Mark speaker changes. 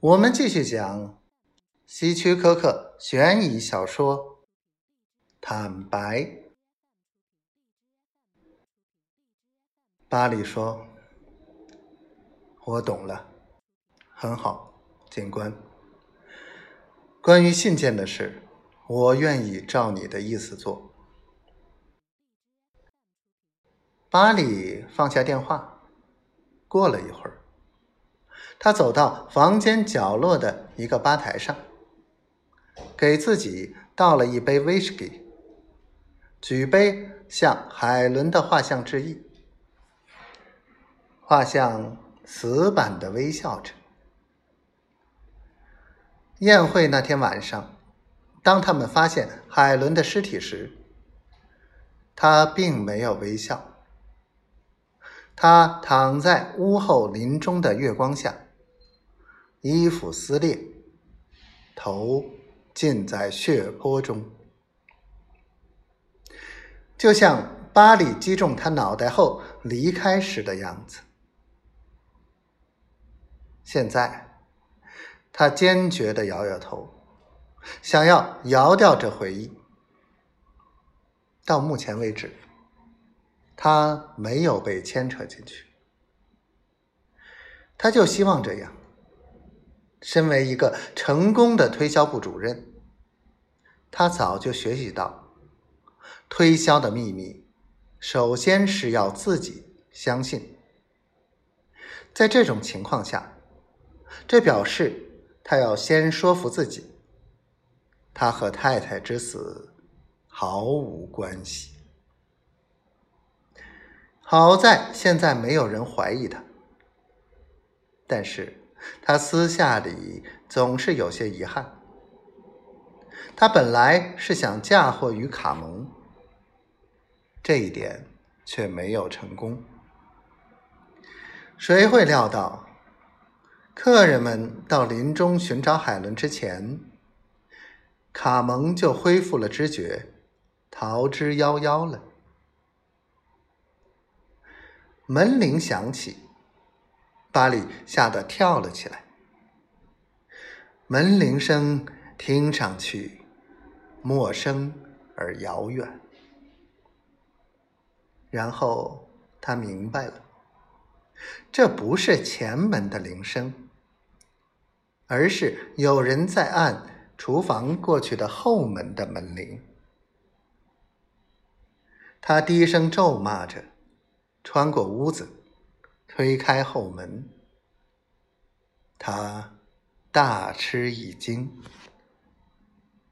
Speaker 1: 我们继续讲希区柯克悬疑小说《坦白》。巴里说：“我懂了，很好，警官。关于信件的事，我愿意照你的意思做。”巴里放下电话，过了一会儿。他走到房间角落的一个吧台上，给自己倒了一杯威士忌，举杯向海伦的画像致意。画像死板的微笑着。宴会那天晚上，当他们发现海伦的尸体时，他并没有微笑。他躺在屋后林中的月光下。衣服撕裂，头浸在血泊中，就像巴里击中他脑袋后离开时的样子。现在，他坚决的摇摇头，想要摇掉这回忆。到目前为止，他没有被牵扯进去，他就希望这样。身为一个成功的推销部主任，他早就学习到，推销的秘密，首先是要自己相信。在这种情况下，这表示他要先说服自己，他和太太之死毫无关系。好在现在没有人怀疑他，但是。他私下里总是有些遗憾。他本来是想嫁祸于卡蒙，这一点却没有成功。谁会料到，客人们到林中寻找海伦之前，卡蒙就恢复了知觉，逃之夭夭了。门铃响起。巴里吓得跳了起来。门铃声听上去陌生而遥远，然后他明白了，这不是前门的铃声，而是有人在按厨房过去的后门的门铃。他低声咒骂着，穿过屋子。推开后门，他大吃一惊。